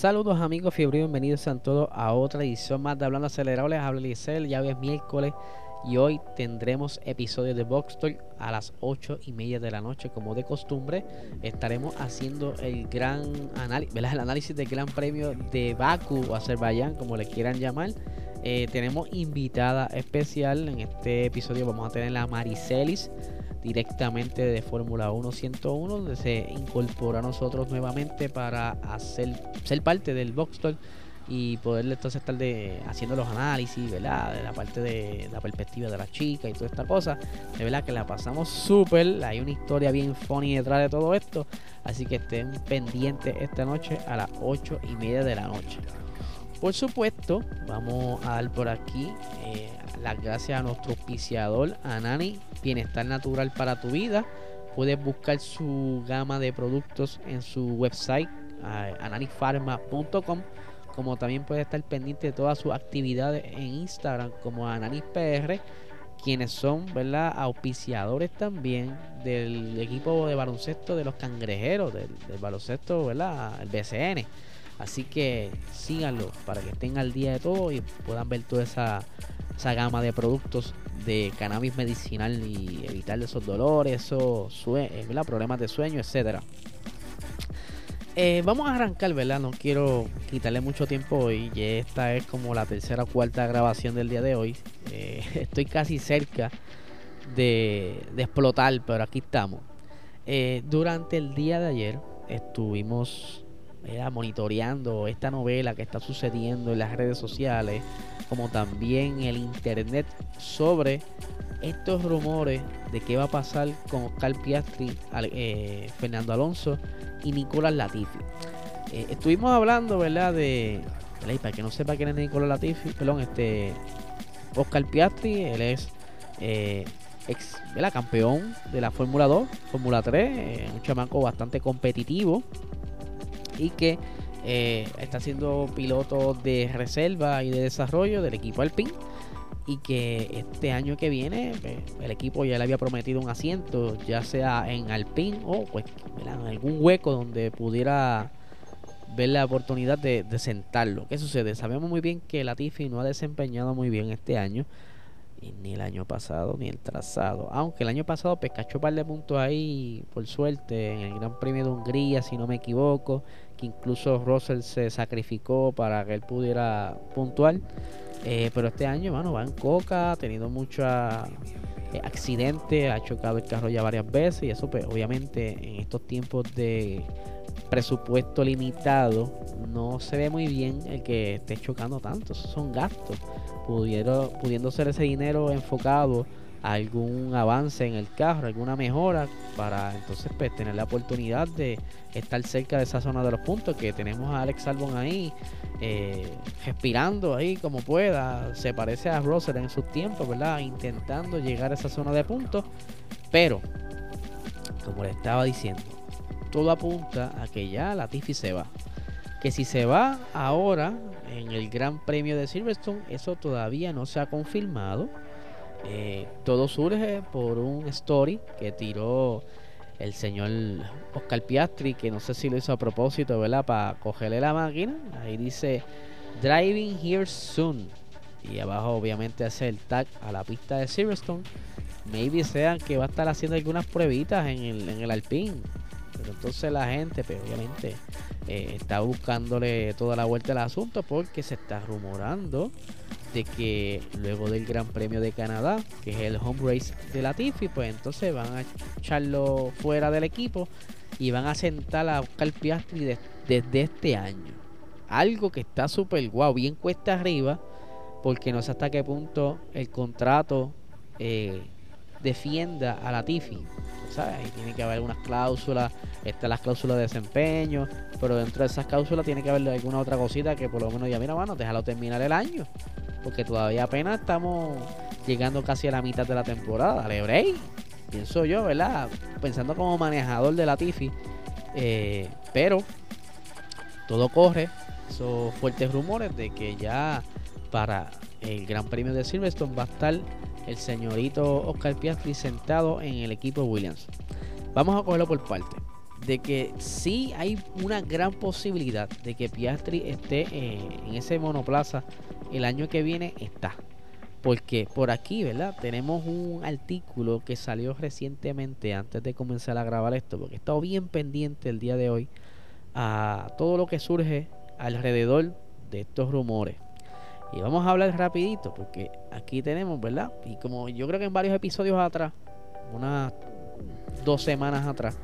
Saludos amigos fiebre, bienvenidos a todos a otra edición más de Hablando Acelerado. Les habla Licel, ya hoy es miércoles y hoy tendremos episodio de Box a las 8 y media de la noche. Como de costumbre, estaremos haciendo el gran análisis, el análisis del Gran Premio de Baku o Azerbaiyán, como le quieran llamar. Eh, tenemos invitada especial en este episodio. Vamos a tener a Maricelis directamente de Fórmula 1 101, donde se incorpora a nosotros nuevamente para hacer ser parte del Box y poder entonces estar de, haciendo los análisis, ¿verdad? De la parte de la perspectiva de la chica y toda esta cosa. De verdad que la pasamos súper. Hay una historia bien funny detrás de todo esto. Así que estén pendientes esta noche a las 8 y media de la noche. Por supuesto, vamos a dar por aquí eh, las gracias a nuestro auspiciador Anani, Bienestar Natural para tu vida. Puedes buscar su gama de productos en su website ananifarma.com como también puedes estar pendiente de todas sus actividades en Instagram como AnanisPR quienes son ¿verdad? auspiciadores también del equipo de baloncesto de los cangrejeros del, baloncesto ¿verdad? el BCN Así que síganlo para que estén al día de todo y puedan ver toda esa, gama de productos de cannabis medicinal y evitar esos dolores, esos eh, problemas de sueño, etcétera. Eh, vamos a arrancar, ¿verdad? No quiero quitarle mucho tiempo hoy. Y esta es como la tercera o cuarta grabación del día de hoy. Eh, estoy casi cerca de, de, explotar, pero aquí estamos. durante el día de ayer estuvimos monitoreando esta novela que está sucediendo en las redes sociales, como también el internet sobre estos rumores de qué va a pasar con Oscar Piastri, eh, Fernando Alonso y Nicolás Latifi. Eh, estuvimos hablando, ¿verdad? De, para que no sepa quién es Nicolás Latifi, perdón, este Oscar Piastri, él es eh, ex campeón de la Fórmula 2, Fórmula 3, un chamaco bastante competitivo y que eh, está siendo piloto de reserva y de desarrollo del equipo Alpine y que este año que viene pues, el equipo ya le había prometido un asiento ya sea en Alpine o pues en algún hueco donde pudiera ver la oportunidad de, sentarlo. ¿Qué sucede? Sabemos muy bien que Latifi no ha desempeñado muy bien este año ni el año pasado ni el trazado. Aunque el año pasado pescachó un par de puntos ahí, por suerte, en el Gran Premio de Hungría, si no me equivoco, que incluso Russell se sacrificó para que él pudiera puntuar. Eh, pero este año, bueno, va en coca, ha tenido muchos eh, accidentes, ha chocado el carro ya varias veces y eso, pues, obviamente, en estos tiempos de presupuesto limitado, no se ve muy bien el que esté chocando tanto. Esos son gastos pudiendo ser ese dinero enfocado algún avance en el carro, alguna mejora para entonces pues, tener la oportunidad de estar cerca de esa zona de los puntos que tenemos a Alex Albon ahí eh, respirando ahí como pueda. Se parece a Russell en sus tiempos verdad intentando llegar a esa zona de puntos pero como le estaba diciendo todo apunta a que ya la Tiffy se va. Que si se va ahora en el Gran Premio de Silverstone, eso todavía no se ha confirmado. Eh, todo surge por un story que tiró el señor Oscar Piastri, que no sé si lo hizo a propósito, ¿verdad? Para cogerle la máquina. Ahí dice Driving Here Soon. Y abajo obviamente hace el tag a la pista de Silverstone. Maybe sean que va a estar haciendo algunas pruebitas en el, en el Alpine. Pero entonces la gente, pues, obviamente eh, está buscándole toda la vuelta al asunto porque se está rumorando de que luego del Gran Premio de Canadá, que es el home race de la Tiffy, pues entonces van a echarlo fuera del equipo y van a sentar a Oscar Piastri desde este año. Algo que está súper guau, bien cuesta arriba, porque no sé hasta qué punto el contrato eh, defienda a la Tifi. ¿Sabes? Tiene que haber unas cláusulas, están las cláusulas de desempeño, pero dentro de esas cláusulas tiene que haber alguna otra cosita que por lo menos diga, mira, mano, déjalo terminar el año. Porque todavía apenas estamos llegando casi a la mitad de la temporada. Dale Pienso yo, ¿verdad? Pensando como manejador de la Tifi. Eh, pero todo corre. Esos fuertes rumores de que ya para el Gran Premio de Silverstone va a estar el señorito Oscar Piastri sentado en el equipo Williams. Vamos a cogerlo por parte. De que sí hay una gran posibilidad de que Piastri esté eh, en ese monoplaza el año que viene, está. Porque por aquí, ¿verdad? Tenemos un artículo que salió recientemente antes de comenzar a grabar esto, porque he estado bien pendiente el día de hoy a todo lo que surge alrededor de estos rumores. Y vamos a hablar rapidito, porque aquí tenemos, ¿verdad? Y como yo creo que en varios episodios atrás, unas dos semanas atrás,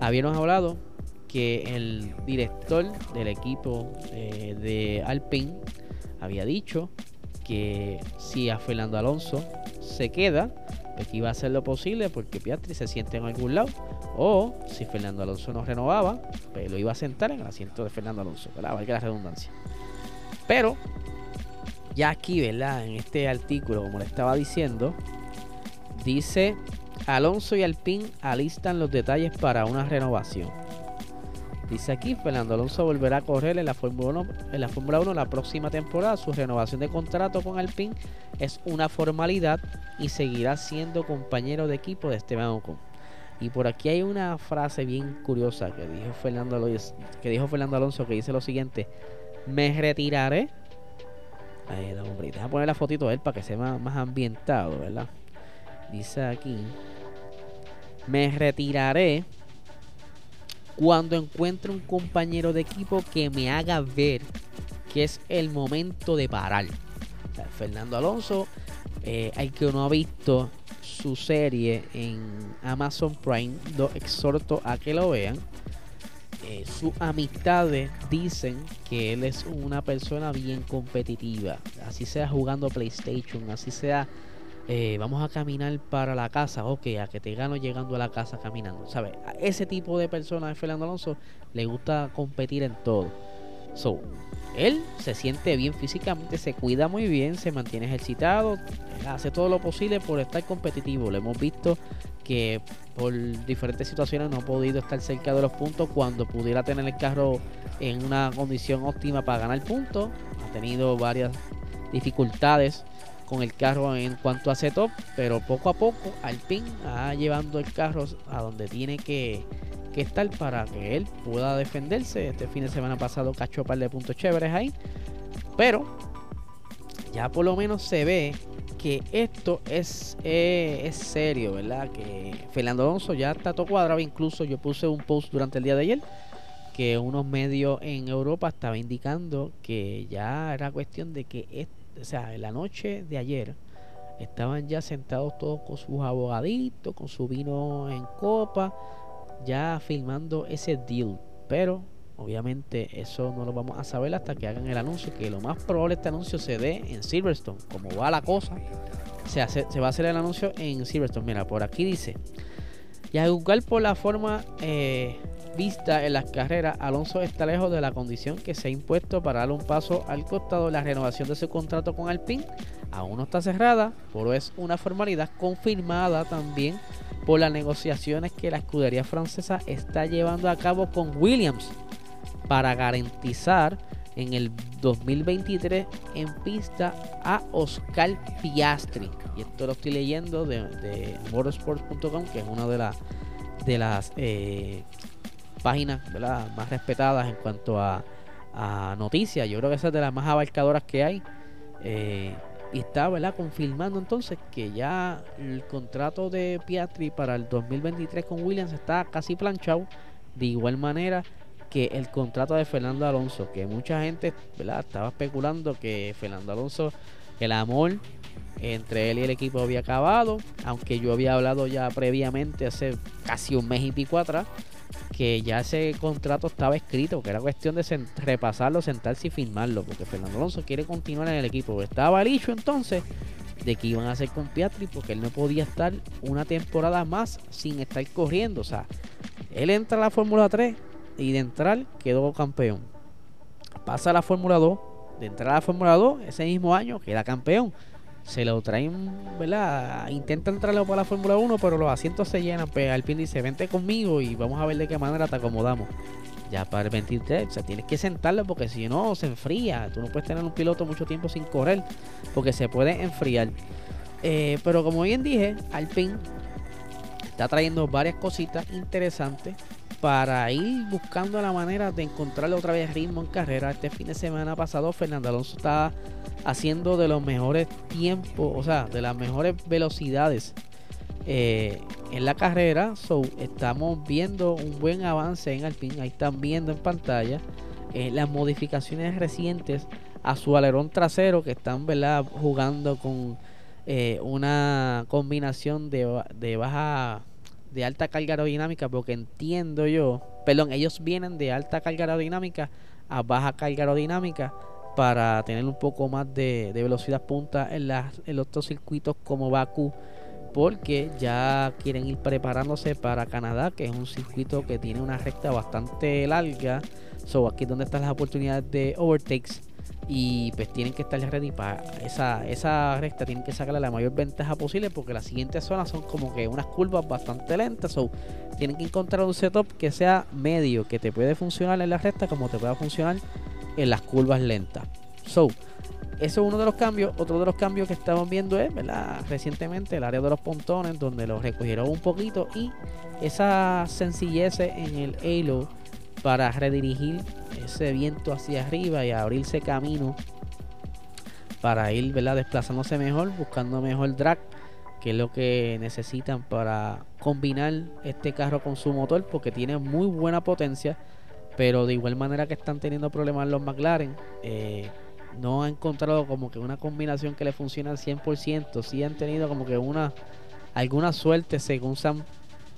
habíamos hablado que el director del equipo eh, de Alpine había dicho que si a Fernando Alonso se queda, pues que iba a hacer lo posible porque Piastri se siente en algún lado. O si Fernando Alonso no renovaba, pues lo iba a sentar en el asiento de Fernando Alonso, ¿verdad? Valga la redundancia. Pero, ya aquí, ¿verdad? En este artículo, como le estaba diciendo, dice Alonso y Alpine alistan los detalles para una renovación. Dice aquí, Fernando Alonso volverá a correr en la Fórmula 1, en la Fórmula 1 la próxima temporada. Su renovación de contrato con Alpine es una formalidad y seguirá siendo compañero de equipo de Esteban Ocon. Y por aquí hay una frase bien curiosa que dijo Fernando Alonso, que dijo Fernando Alonso que dice lo siguiente: Me retiraré. Ahí, hombre, deja poner la fotito de él para que sea más ambientado, ¿verdad? Dice aquí: Me retiraré cuando encuentre un compañero de equipo que me haga ver que es el momento de parar. Fernando Alonso, eh, que no ha visto su serie en Amazon Prime, lo exhorto a que lo vean. Eh, sus amistades dicen que él es una persona bien competitiva, así sea jugando PlayStation, así sea eh, vamos a caminar para la casa, ok, a que te gano llegando a la casa caminando, ¿sabes? A ese tipo de persona de Fernando Alonso le gusta competir en todo. So, él se siente bien físicamente, se cuida muy bien, se mantiene ejercitado, hace todo lo posible por estar competitivo. Lo hemos visto que por diferentes situaciones no ha podido estar cerca de los puntos cuando pudiera tener el carro en una condición óptima para ganar puntos. Ha tenido varias dificultades con el carro en cuanto a setup, pero poco a poco Alpine va llevando el carro a donde tiene que, estar para que él pueda defenderse. Este fin de semana pasado cachó un par de puntos chéveres ahí, pero ya por lo menos se ve que esto es, eh, es serio, ¿verdad? Que Fernando Alonso ya está todo cuadrado. Incluso yo puse un post durante el día de ayer que unos medios en Europa estaba indicando que ya era cuestión de que esto o sea, en la noche de ayer estaban ya sentados todos con sus abogaditos, con su vino en copa, ya filmando ese deal. Pero obviamente eso no lo vamos a saber hasta que hagan el anuncio, que lo más probable este anuncio se dé en Silverstone. Como va la cosa, se, hace, se va a hacer el anuncio en Silverstone. Mira, por aquí dice, y a juzgar por la forma eh, vista en las carreras, Alonso está lejos de la condición que se ha impuesto para dar un paso al costado. La renovación de su contrato con Alpine aún no está cerrada, pero es una formalidad confirmada también por las negociaciones que la escudería francesa está llevando a cabo con Williams para garantizar en el 2023 en pista a Oscar Piastri. Y esto lo estoy leyendo de, motorsports.com, que es una de, las de las eh, páginas más respetadas en cuanto a, noticias. Yo creo que esa es de las más abarcadoras que hay. Eh, y está ¿verdad? confirmando entonces que ya el contrato de Piastri para el 2023 con Williams está casi planchado. De igual manera que el contrato de Fernando Alonso, que mucha gente ¿verdad? estaba especulando que Fernando Alonso, el amor entre él y el equipo había acabado, aunque yo había hablado ya previamente hace casi un mes y pico atrás que ya ese contrato estaba escrito, que era cuestión de repasarlo, sentarse y firmarlo, porque Fernando Alonso quiere continuar en el equipo. Estaba dicho entonces de que iban a hacer con Piatri porque él no podía estar una temporada más sin estar corriendo. O sea, él entra a la Fórmula 3 y de entrar quedó campeón. Pasa a la Fórmula 2, de entrar a la Fórmula 2 ese mismo año queda campeón. Se lo traen, ¿verdad? Intenta entrarlo para la Fórmula 1, pero los asientos se llenan. Pues Alpine dice, vente conmigo y vamos a ver de qué manera te acomodamos. Ya para el 23, o sea, tienes que sentarlo porque si no se enfría. Tú no puedes tener un piloto mucho tiempo sin correr porque se puede enfriar. Eh, pero como bien dije, Alpine está trayendo varias cositas interesantes para ir buscando la manera de encontrarle otra vez ritmo en carrera. Este fin de semana pasado, Fernando Alonso estaba haciendo de los mejores tiempos, o sea, de las mejores velocidades eh, en la carrera. So, estamos viendo un buen avance en Alpine. Ahí están viendo en pantalla eh, las modificaciones recientes a su alerón trasero que están ¿verdad? jugando con eh, una combinación de, de baja de alta carga aerodinámica porque entiendo yo perdón ellos vienen de alta carga aerodinámica a baja carga aerodinámica para tener un poco más de, de velocidad punta en, las, en los otros circuitos como Baku porque ya quieren ir preparándose para Canadá, que es un circuito que tiene una recta bastante larga. So, aquí es donde están las oportunidades de overtakes. Y pues tienen que estar ready para esa, esa recta, tienen que sacarle la mayor ventaja posible porque las siguientes zonas son como que unas curvas bastante lentas. So, tienen que encontrar un setup que sea medio, que te puede funcionar en la recta como te pueda funcionar en las curvas lentas. So, eso es uno de los cambios. Otro de los cambios que estamos viendo es. Recientemente el área de los pontones, donde los recogieron un poquito y esa sencillez en el halo para redirigir ese viento hacia arriba y abrirse camino para ir, ¿verdad? Desplazándose mejor, buscando mejor drag, que es lo que necesitan para combinar este carro con su motor, porque tiene muy buena potencia, pero de igual manera que están teniendo problemas los McLaren. Eh, no ha encontrado como que una combinación que le funcione al 100%. Sí han tenido como que una alguna suerte según se han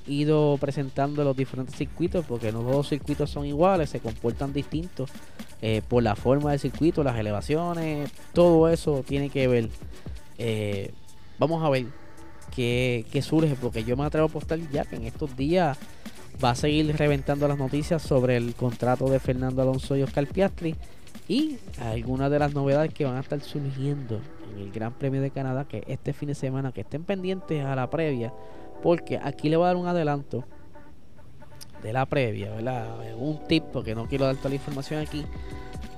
ido presentando los diferentes circuitos, porque no todos los circuitos son iguales, se comportan distintos eh, por la forma del circuito, las elevaciones, todo eso tiene que ver. Eh, vamos a ver qué, qué, surge, porque yo me atrevo a apostar ya que en estos días va a seguir reventando las noticias sobre el contrato de Fernando Alonso y Oscar Piastri y algunas de las novedades que van a estar surgiendo en el Gran Premio de Canadá, que este fin de semana, que estén pendientes a la previa, porque aquí le voy a dar un adelanto de la previa, ¿verdad? Un tip, porque no quiero dar toda la información aquí.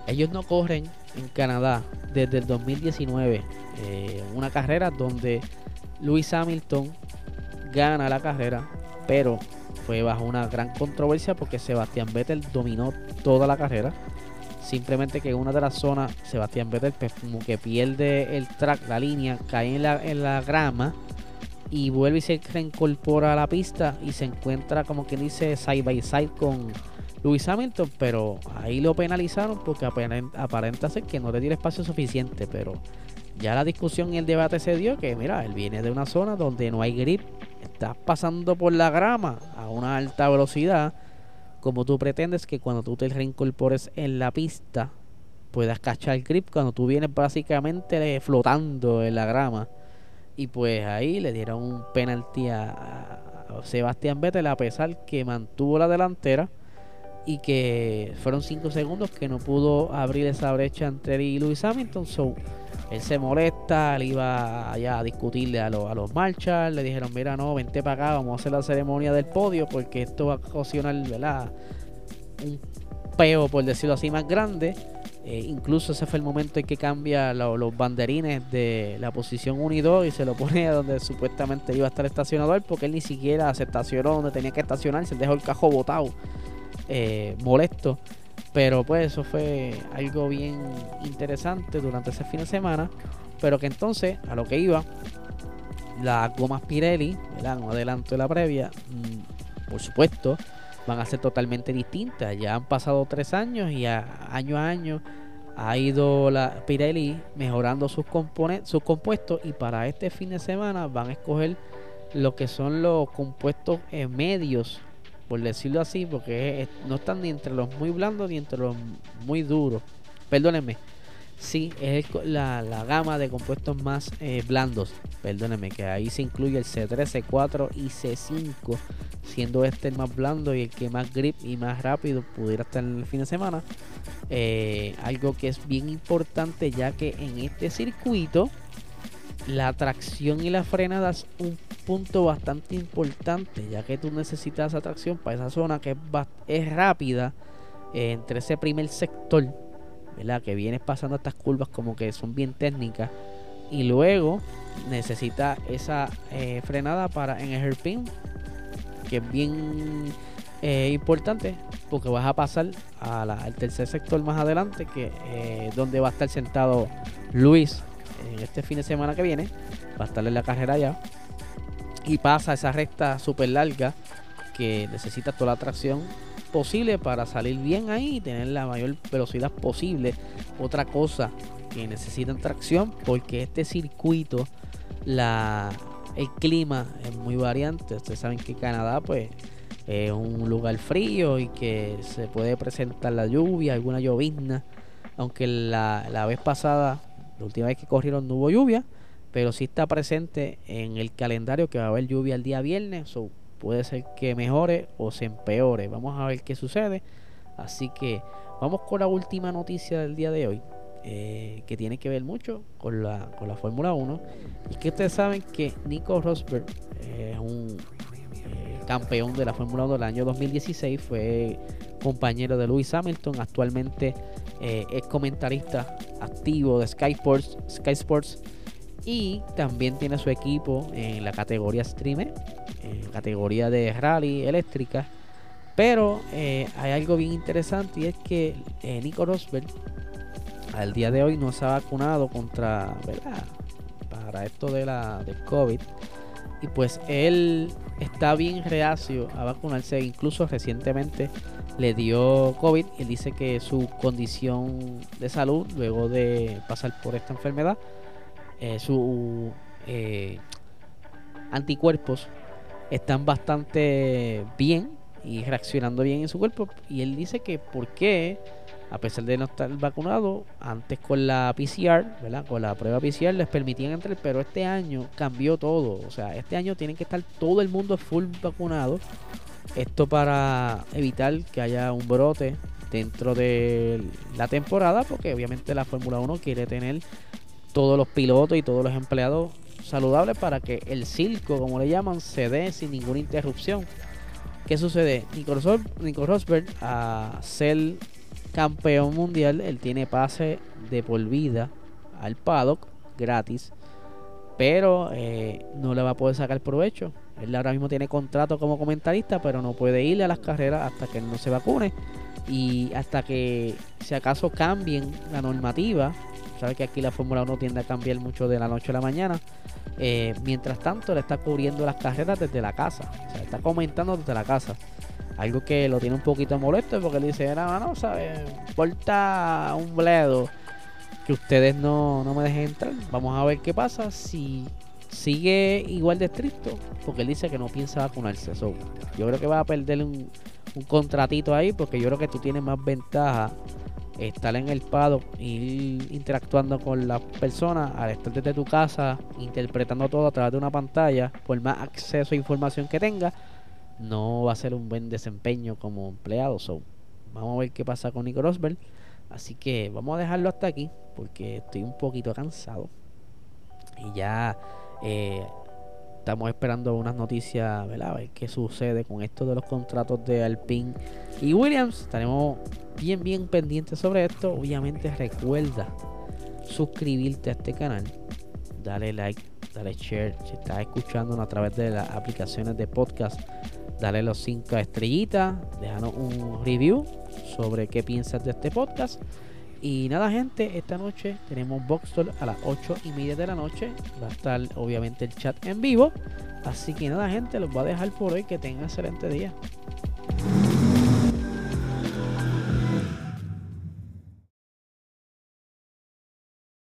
Ellos no corren en Canadá desde el 2019. Eh, una carrera donde Lewis Hamilton gana la carrera, pero fue bajo una gran controversia porque Sebastián Vettel dominó toda la carrera. Simplemente que en una de las zonas, Sebastián Vettel pues, como que pierde el track, la línea, cae en la, en la grama y vuelve y se reincorpora a la pista y se encuentra como quien dice side by side con Lewis Hamilton, pero ahí lo penalizaron porque aparenta, ser que no le dio espacio suficiente, pero ya la discusión y el debate se dio que mira, él viene de una zona donde no hay grip, estás pasando por la grama a una alta velocidad como tú pretendes que cuando tú te reincorpores en la pista puedas cachar el grip cuando tú vienes básicamente flotando en la grama. Y pues ahí le dieron un penalti a, Sebastián Vettel a pesar que mantuvo la delantera y que fueron 5 segundos que no pudo abrir esa brecha entre él y Lewis Hamilton. So, él se molesta, él iba allá a discutirle a, los, a los marchas, le dijeron, mira, no, vente para acá, vamos a hacer la ceremonia del podio porque esto va a ocasionar, ¿verdad? Un peo, por decirlo así, más grande. Eh, incluso ese fue el momento en que cambia los banderines de la posición 1 y 2 y se lo pone a donde supuestamente iba a estar estacionador porque él ni siquiera se estacionó donde tenía que estacionar, se dejó el cajo botado, eh, molesto. Pero pues eso fue algo bien interesante durante ese fin de semana. Pero que entonces, a lo que iba, las gomas Pirelli, ¿verdad? un adelanto de la previa, mm, por supuesto, van a ser totalmente distintas. Ya han pasado tres años y año a año ha ido la Pirelli mejorando sus, sus compuestos y para este fin de semana van a escoger lo que son los compuestos eh, medios por decirlo así, porque no están ni entre los muy blandos ni entre los muy duros. Perdónenme. Sí, es la, gama de compuestos más eh, blandos. Perdónenme, que ahí se incluye el C3, C4 y C5, siendo este el más blando y el que más grip y más rápido pudiera estar en el fin de semana. Eh, algo que es bien importante ya que en este circuito la tracción y la frenada es un punto bastante importante, ya que tú necesitas atracción para esa zona que es, es rápida eh, entre ese primer sector que vienes pasando estas curvas como que son bien técnicas. Y luego necesita esa eh, frenada para en el hairpin, que es bien eh, importante porque vas a pasar al tercer sector más adelante, que eh, donde va a estar sentado Luis este fin de semana que viene. Va a estar en la carrera ya. Y pasa esa recta súper larga que necesita toda la tracción posible para salir bien ahí y tener la mayor velocidad posible. Otra cosa que necesitan tracción porque este circuito, el clima es muy variante. Ustedes saben que Canadá pues es un lugar frío y que se puede presentar la lluvia, alguna llovizna. Aunque la, la vez pasada, la última vez que corrieron no hubo lluvia, pero sí está presente en el calendario que va a haber lluvia el día viernes. Puede ser que mejore o se empeore. Vamos a ver qué sucede. Así que vamos con la última noticia del día de hoy. Eh, que tiene que ver mucho con la, con la Fórmula 1. Y que ustedes saben que Nico Rosberg es un eh, campeón de la Fórmula 1 del año 2016. Fue compañero de Lewis Hamilton. Actualmente eh, es comentarista activo de Sky Sports. Sky Sports y también tiene su equipo en la categoría Streamer, categoría de rally eléctrica. Pero eh, hay algo bien interesante y es que eh, Nico Rosberg al día de hoy no se ha vacunado contra. Para esto de la del COVID. Y pues él está bien reacio a vacunarse. Incluso recientemente le dio COVID y dice que su condición de salud, luego de pasar por esta enfermedad, eh, sus eh, anticuerpos están bastante bien y reaccionando bien en su cuerpo. Y él dice que por qué, a pesar de no estar vacunado, antes con la PCR, ¿verdad? Con la prueba PCR les permitían entrar, pero este año cambió todo. O sea, este año tienen que estar todo el mundo full vacunado. Esto para evitar que haya un brote dentro de la temporada, porque obviamente la Fórmula 1 quiere tener todos los pilotos y todos los empleados saludables para que el circo, como le llaman, se dé sin ninguna interrupción. ¿Qué sucede? Nico, Rosberg, a ser campeón mundial, él tiene pase de por vida al paddock gratis, pero eh, no le va a poder sacar provecho. Él ahora mismo tiene contrato como comentarista, pero no puede ir a las carreras hasta que no se vacune y hasta que si acaso cambien la normativa Sabe que aquí la Fórmula 1 tiende a cambiar mucho de la noche a la mañana. Eh, mientras tanto, le está cubriendo las carreras desde la casa. O sea, está comentando desde la casa. Algo que lo tiene un poquito molesto porque le dice, era, no, ¿sabes? Porta un bledo que ustedes no, no me dejen entrar. Vamos a ver qué pasa si sigue igual de estricto. Porque él dice que no piensa vacunarse. yo creo que va a perder un contratito ahí porque yo creo que tú tienes más ventaja estar en el pado, ir interactuando con las personas, al estar desde tu casa, interpretando todo a través de una pantalla, por más acceso a información que tenga, no va a ser un buen desempeño como empleado. So, vamos a ver qué pasa con Nico Rosberg. Así que vamos a dejarlo hasta aquí, porque estoy un poquito cansado. Y ya eh, estamos esperando unas noticias, ¿verdad? A ver qué sucede con esto de los contratos de Alpine y Williams. Estaremos bien, bien pendientes sobre esto. Obviamente recuerda suscribirte a este canal, dale like, dale share. Si estás escuchándonos a través de las aplicaciones de podcast, dale los 5 estrellitas, déjanos un review sobre qué piensas de este podcast. Y nada, gente, esta noche tenemos Boxstore a las 8 y media de la noche. Va a estar obviamente el chat en vivo. Así que nada, gente, los voy a dejar por hoy. Que tengan excelente día.